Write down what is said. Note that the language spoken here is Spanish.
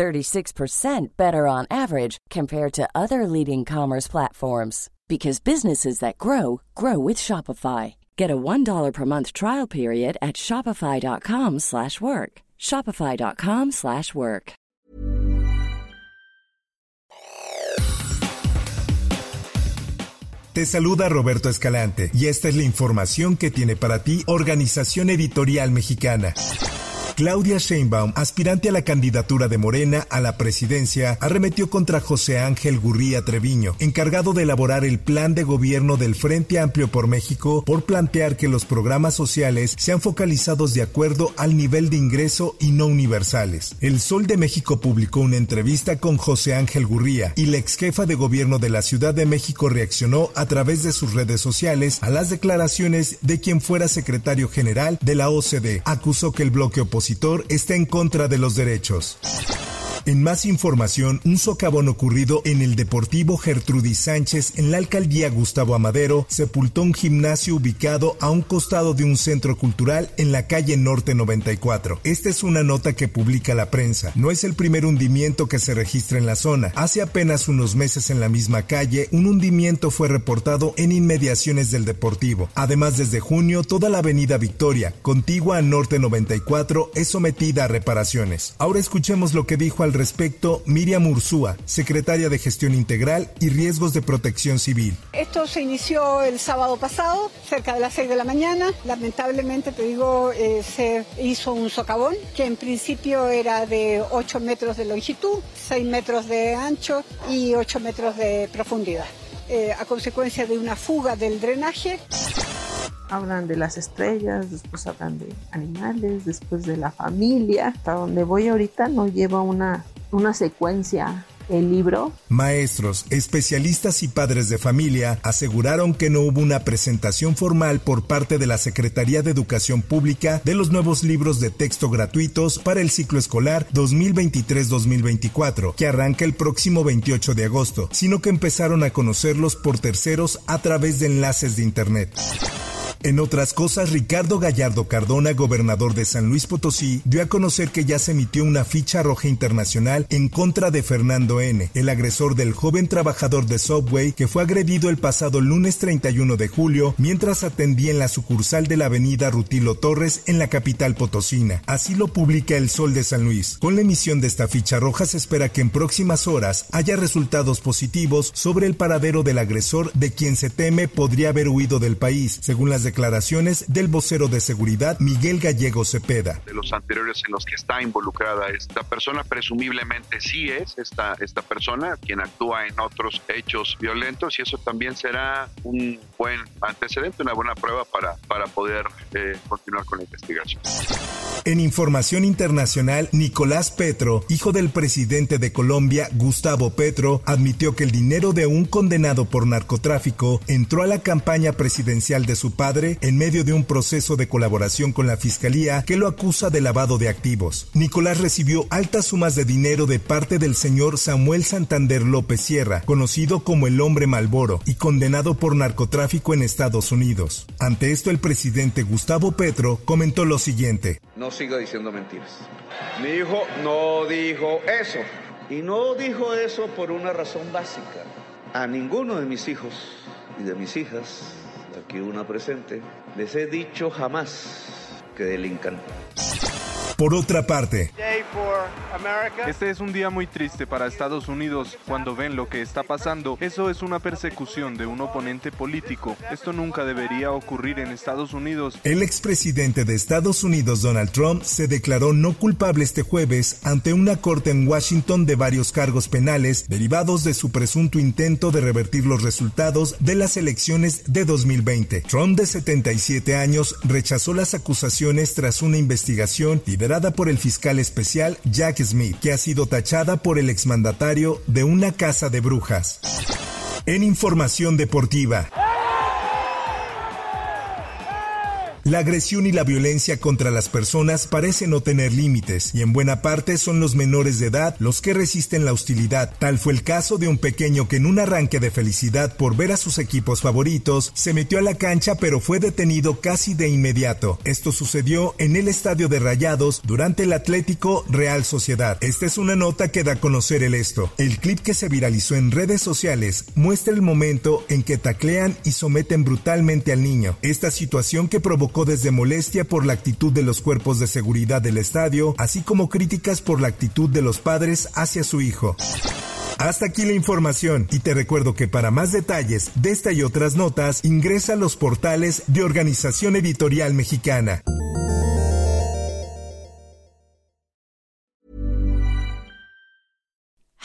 36% better on average compared to other leading commerce platforms because businesses that grow grow with Shopify. Get a $1 per month trial period at shopify.com/work. shopify.com/work. Te saluda Roberto Escalante y esta es la información que tiene para ti Organización Editorial Mexicana. Claudia Sheinbaum, aspirante a la candidatura de Morena a la presidencia, arremetió contra José Ángel Gurría Treviño, encargado de elaborar el plan de gobierno del Frente Amplio por México, por plantear que los programas sociales sean focalizados de acuerdo al nivel de ingreso y no universales. El Sol de México publicó una entrevista con José Ángel Gurría y la ex jefa de gobierno de la Ciudad de México reaccionó a través de sus redes sociales a las declaraciones de quien fuera secretario general de la OCDE. Acusó que el bloque opositor está en contra de los derechos. En más información, un socavón ocurrido en el Deportivo Gertrudis Sánchez en la alcaldía Gustavo Amadero sepultó un gimnasio ubicado a un costado de un centro cultural en la calle Norte 94. Esta es una nota que publica la prensa. No es el primer hundimiento que se registra en la zona. Hace apenas unos meses en la misma calle, un hundimiento fue reportado en inmediaciones del Deportivo. Además, desde junio, toda la avenida Victoria, contigua a Norte 94, es sometida a reparaciones. Ahora escuchemos lo que dijo al respecto Miriam Ursúa, secretaria de Gestión Integral y Riesgos de Protección Civil. Esto se inició el sábado pasado, cerca de las 6 de la mañana. Lamentablemente, te digo, eh, se hizo un socavón que en principio era de 8 metros de longitud, 6 metros de ancho y 8 metros de profundidad. Eh, a consecuencia de una fuga del drenaje hablan de las estrellas, después hablan de animales, después de la familia. Hasta donde voy ahorita no lleva una, una secuencia el libro. Maestros, especialistas y padres de familia aseguraron que no hubo una presentación formal por parte de la Secretaría de Educación Pública de los nuevos libros de texto gratuitos para el ciclo escolar 2023-2024, que arranca el próximo 28 de agosto, sino que empezaron a conocerlos por terceros a través de enlaces de Internet. En otras cosas, Ricardo Gallardo Cardona, gobernador de San Luis Potosí, dio a conocer que ya se emitió una ficha roja internacional en contra de Fernando N., el agresor del joven trabajador de Subway que fue agredido el pasado lunes 31 de julio mientras atendía en la sucursal de la avenida Rutilo Torres en la capital potosina. Así lo publica El Sol de San Luis. Con la emisión de esta ficha roja se espera que en próximas horas haya resultados positivos sobre el paradero del agresor de quien se teme podría haber huido del país, según las declaraciones del vocero de seguridad Miguel Gallego Cepeda. De los anteriores en los que está involucrada esta persona, presumiblemente sí es esta, esta persona quien actúa en otros hechos violentos y eso también será un buen antecedente, una buena prueba para, para poder eh, continuar con la investigación. En información internacional, Nicolás Petro, hijo del presidente de Colombia, Gustavo Petro, admitió que el dinero de un condenado por narcotráfico entró a la campaña presidencial de su padre en medio de un proceso de colaboración con la Fiscalía que lo acusa de lavado de activos. Nicolás recibió altas sumas de dinero de parte del señor Samuel Santander López Sierra, conocido como el hombre Malboro, y condenado por narcotráfico en Estados Unidos. Ante esto, el presidente Gustavo Petro comentó lo siguiente. Siga diciendo mentiras. Mi hijo no dijo eso. Y no dijo eso por una razón básica. A ninguno de mis hijos y de mis hijas aquí una presente, les he dicho jamás que delincan. Por otra parte, este es un día muy triste para Estados Unidos cuando ven lo que está pasando. Eso es una persecución de un oponente político. Esto nunca debería ocurrir en Estados Unidos. El expresidente de Estados Unidos, Donald Trump, se declaró no culpable este jueves ante una corte en Washington de varios cargos penales derivados de su presunto intento de revertir los resultados de las elecciones de 2020. Trump, de 77 años, rechazó las acusaciones tras una investigación liderada por el fiscal especial Jack Smith, que ha sido tachada por el exmandatario de una casa de brujas. En información deportiva. La agresión y la violencia contra las personas parece no tener límites y en buena parte son los menores de edad los que resisten la hostilidad. Tal fue el caso de un pequeño que en un arranque de felicidad por ver a sus equipos favoritos se metió a la cancha pero fue detenido casi de inmediato. Esto sucedió en el estadio de Rayados durante el Atlético Real Sociedad. Esta es una nota que da a conocer el esto. El clip que se viralizó en redes sociales muestra el momento en que taclean y someten brutalmente al niño. Esta situación que provocó desde molestia por la actitud de los cuerpos de seguridad del estadio, así como críticas por la actitud de los padres hacia su hijo. Hasta aquí la información y te recuerdo que para más detalles de esta y otras notas ingresa a los portales de Organización Editorial Mexicana.